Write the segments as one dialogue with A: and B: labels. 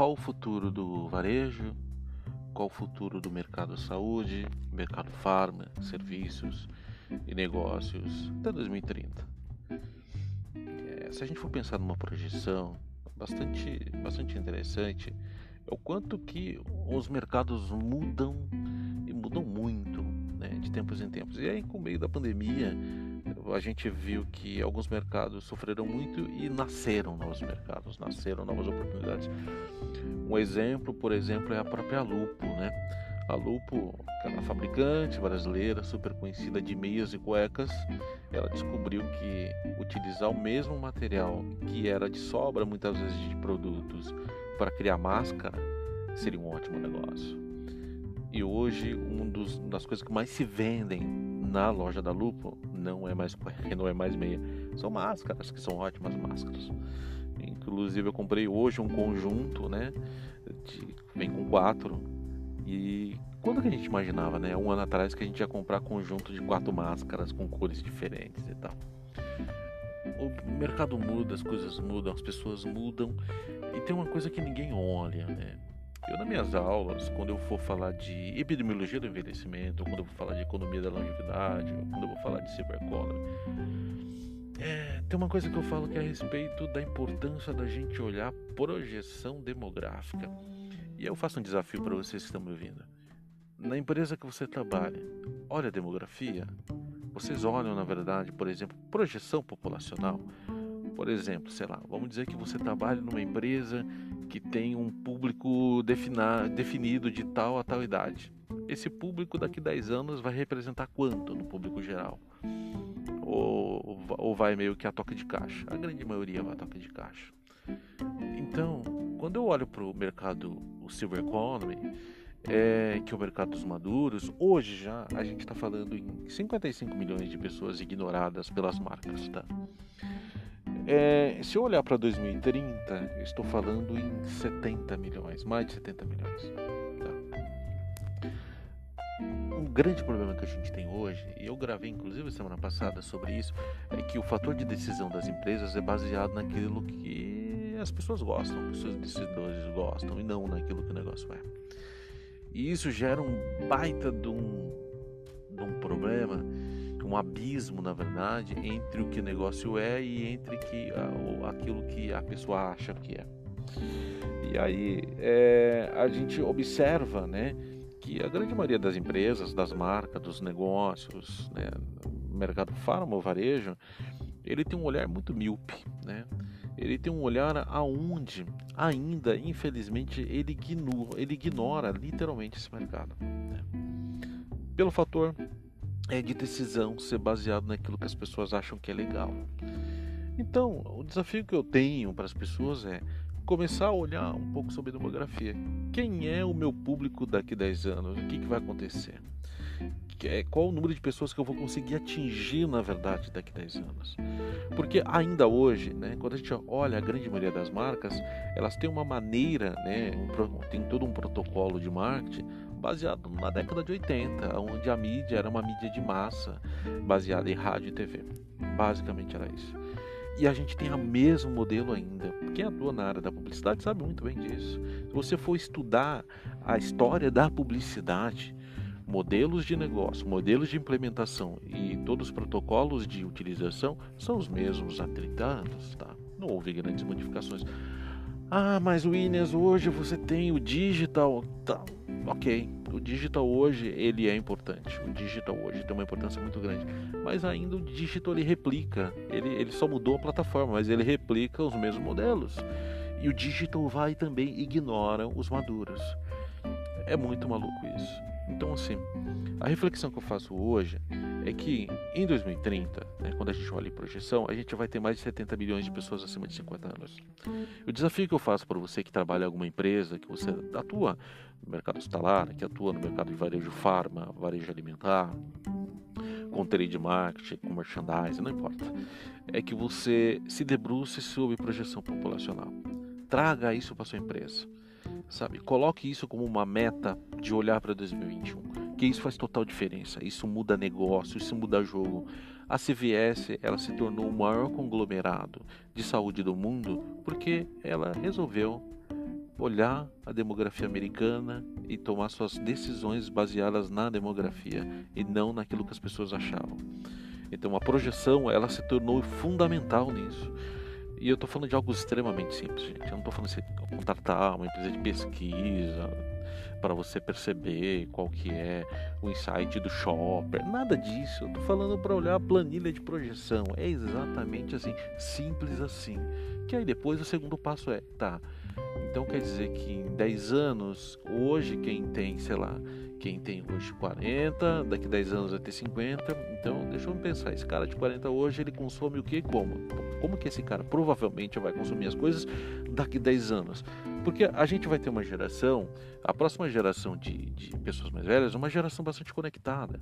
A: qual o futuro do varejo, qual o futuro do mercado saúde, mercado farma, serviços e negócios até 2030. É, se a gente for pensar numa projeção bastante, bastante interessante, é o quanto que os mercados mudam e mudam muito né, de tempos em tempos. E aí, com o meio da pandemia, a gente viu que alguns mercados sofreram muito e nasceram novos mercados, nasceram novas oportunidades. Um exemplo, por exemplo, é a própria Lupo, né? A Lupo, aquela fabricante brasileira super conhecida de meias e cuecas, ela descobriu que utilizar o mesmo material que era de sobra muitas vezes de produtos para criar máscara seria um ótimo negócio. E hoje, um uma das coisas que mais se vendem na loja da Lupo não é mais não é mais meia, são máscaras, que são ótimas máscaras. Inclusive, eu comprei hoje um conjunto, né? De, vem com quatro e quando que a gente imaginava, né? Um ano atrás que a gente ia comprar conjunto de quatro máscaras com cores diferentes e tal. O mercado muda, as coisas mudam, as pessoas mudam e tem uma coisa que ninguém olha, né? Eu nas minhas aulas, quando eu for falar de epidemiologia do envelhecimento, quando eu vou falar de economia da longevidade, quando eu vou falar de cyber é, tem uma coisa que eu falo que é a respeito da importância da gente olhar projeção demográfica. E eu faço um desafio para vocês que estão me ouvindo. Na empresa que você trabalha, olha a demografia. Vocês olham, na verdade, por exemplo, projeção populacional. Por exemplo, sei lá, vamos dizer que você trabalha numa empresa que tem um público definido de tal a tal idade. Esse público daqui a 10 anos vai representar quanto no público geral? Ou, ou vai meio que a toca de caixa? A grande maioria vai a toca de caixa. Então, quando eu olho para o mercado, o Silver Economy, é, que é o mercado dos maduros, hoje já a gente está falando em 55 milhões de pessoas ignoradas pelas marcas, tá? É, se eu olhar para 2030, eu estou falando em 70 milhões, mais de 70 milhões. Tá? Um grande problema que a gente tem hoje, e eu gravei inclusive semana passada sobre isso, é que o fator de decisão das empresas é baseado naquilo que as pessoas gostam, que os seus decisores gostam e não naquilo que o negócio é. E isso gera um baita de um, de um problema, um abismo, na verdade, entre o que o negócio é e entre que, aquilo que a pessoa acha que é. E aí é, a gente observa né, que a grande maioria das empresas, das marcas, dos negócios, né, mercado farma, varejo, ele tem um olhar muito míope, né? ele tem um olhar aonde ainda, infelizmente, ele ignora, ele ignora literalmente esse mercado. Né? Pelo fator é, de decisão ser baseado naquilo que as pessoas acham que é legal. Então, o desafio que eu tenho para as pessoas é começar a olhar um pouco sobre demografia. Quem é o meu público daqui a 10 anos? O que, que vai acontecer? é, qual o número de pessoas que eu vou conseguir atingir, na verdade, daqui a 10 anos. Porque ainda hoje, né, quando a gente olha a grande maioria das marcas, elas têm uma maneira, né, um, tem todo um protocolo de marketing baseado na década de 80, onde a mídia era uma mídia de massa, baseada em rádio e TV. Basicamente era isso. E a gente tem o mesmo modelo ainda. Quem atua na área da publicidade sabe muito bem disso. Se você for estudar a história da publicidade, modelos de negócio, modelos de implementação e todos os protocolos de utilização são os mesmos há 30 anos, tá? Não houve grandes modificações. Ah, mas Williams, hoje você tem o digital, tá? Ok, o digital hoje ele é importante. O digital hoje tem uma importância muito grande, mas ainda o digital ele replica. Ele, ele só mudou a plataforma, mas ele replica os mesmos modelos. E o digital vai também ignora os maduros. É muito maluco isso. Então, assim, a reflexão que eu faço hoje é que em 2030, né, quando a gente olha em projeção, a gente vai ter mais de 70 milhões de pessoas acima de 50 anos. O desafio que eu faço para você que trabalha em alguma empresa, que você atua no mercado hospitalar, que atua no mercado de varejo farma, varejo alimentar, com trade marketing, com merchandising, não importa, é que você se debruce sobre projeção populacional. Traga isso para sua empresa sabe? Coloque isso como uma meta de olhar para 2021, que isso faz total diferença. Isso muda negócio, isso muda jogo. A CVS ela se tornou o maior conglomerado de saúde do mundo porque ela resolveu olhar a demografia americana e tomar suas decisões baseadas na demografia e não naquilo que as pessoas achavam. Então a projeção ela se tornou fundamental nisso. E eu estou falando de algo extremamente simples, gente. Eu não estou falando de você contratar uma empresa de pesquisa para você perceber qual que é o insight do shopper, nada disso. Eu estou falando para olhar a planilha de projeção. É exatamente assim, simples assim. Que aí depois o segundo passo é, tá, então quer dizer que em 10 anos, hoje quem tem, sei lá, quem tem hoje 40, daqui 10 anos vai ter 50. Então, deixa eu pensar, esse cara de 40 hoje, ele consome o que e como? Como que esse cara provavelmente vai consumir as coisas daqui 10 anos? Porque a gente vai ter uma geração, a próxima geração de, de pessoas mais velhas, uma geração bastante conectada.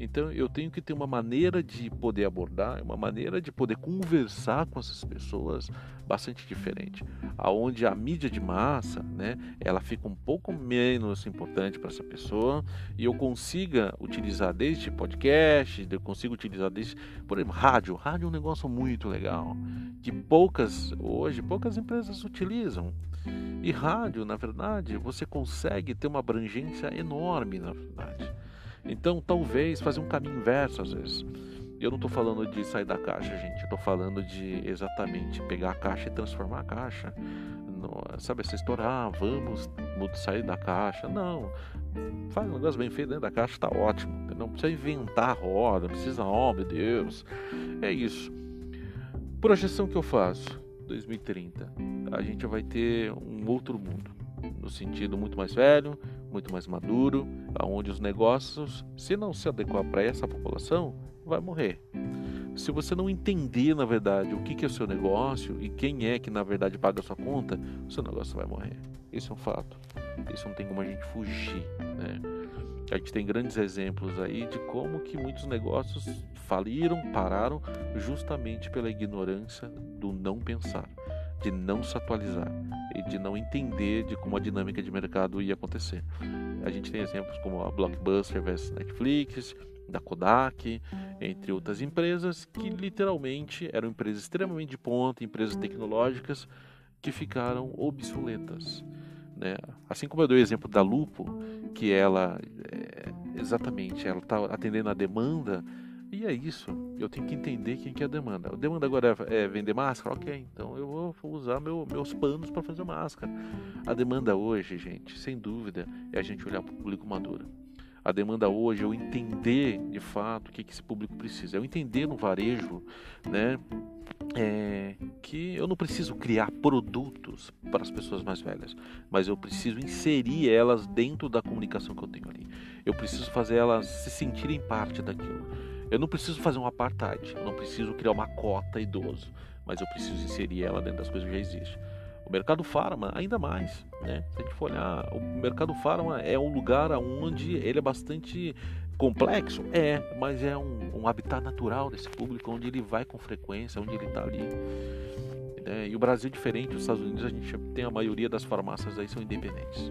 A: Então eu tenho que ter uma maneira de poder abordar, uma maneira de poder conversar com essas pessoas bastante diferente. Aonde a mídia de massa, né, ela fica um pouco menos importante para essa pessoa e eu consiga utilizar desde podcast, eu consigo utilizar desde, por exemplo, rádio. Rádio é um negócio muito legal que poucas hoje poucas empresas utilizam. E rádio, na verdade, você consegue ter uma abrangência enorme, na verdade. Então, talvez fazer um caminho inverso às vezes. Eu não estou falando de sair da caixa, gente. Estou falando de exatamente pegar a caixa e transformar a caixa. No, sabe, essa estourar, ah, vamos sair da caixa. Não. Faz um negócio bem feito dentro da caixa, está ótimo. Não precisa inventar a roda, não precisa, oh meu Deus. É isso. Projeção que eu faço, 2030 a gente vai ter um outro mundo, no sentido muito mais velho, muito mais maduro, aonde os negócios, se não se adequar para essa população, vai morrer. Se você não entender, na verdade, o que é o seu negócio e quem é que, na verdade, paga a sua conta, o seu negócio vai morrer. Isso é um fato. Isso não tem como a gente fugir, né? A gente tem grandes exemplos aí de como que muitos negócios faliram, pararam, justamente pela ignorância do não pensar de não se atualizar e de não entender de como a dinâmica de mercado ia acontecer. A gente tem exemplos como a Blockbuster versus Netflix, da Kodak, entre outras empresas que literalmente eram empresas extremamente de ponta, empresas tecnológicas que ficaram obsoletas. Né? Assim como eu dei o exemplo da Lupo, que ela é, exatamente ela está atendendo a demanda e é isso. Eu tenho que entender quem que é a demanda. A demanda agora é, vender máscara? Ok, então eu vou usar meu, meus panos para fazer máscara. A demanda hoje, gente, sem dúvida, é a gente olhar para o público maduro. A demanda hoje é eu entender de fato o que, que esse público precisa. É eu entender no varejo, né? É, que eu não preciso criar produtos para as pessoas mais velhas, mas eu preciso inserir elas dentro da comunicação que eu tenho ali. Eu preciso fazer elas se sentirem parte daquilo. Eu não preciso fazer um apartheid, eu não preciso criar uma cota idoso, mas eu preciso inserir ela dentro das coisas que já existem. O mercado farma, ainda mais, né? Se a gente for olhar, o mercado farma é um lugar onde ele é bastante complexo, é, mas é um, um habitat natural desse público, onde ele vai com frequência, onde ele está ali. Né? E o Brasil, diferente dos Estados Unidos, a gente tem a maioria das farmácias aí são independentes.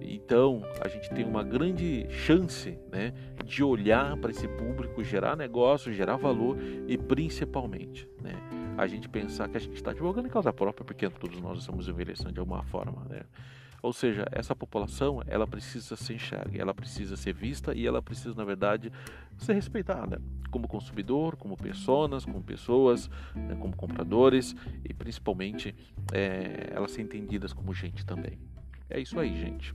A: Então, a gente tem uma grande chance né, de olhar para esse público, gerar negócio, gerar valor e principalmente né, a gente pensar que a gente está advogando em causa própria, porque todos nós estamos envelhecendo de alguma forma. Né? Ou seja, essa população ela precisa ser enxergue, ela precisa ser vista e ela precisa, na verdade, ser respeitada como consumidor, como pessoas, como pessoas, né, como compradores e principalmente é, elas ser entendidas como gente também. É isso aí, gente.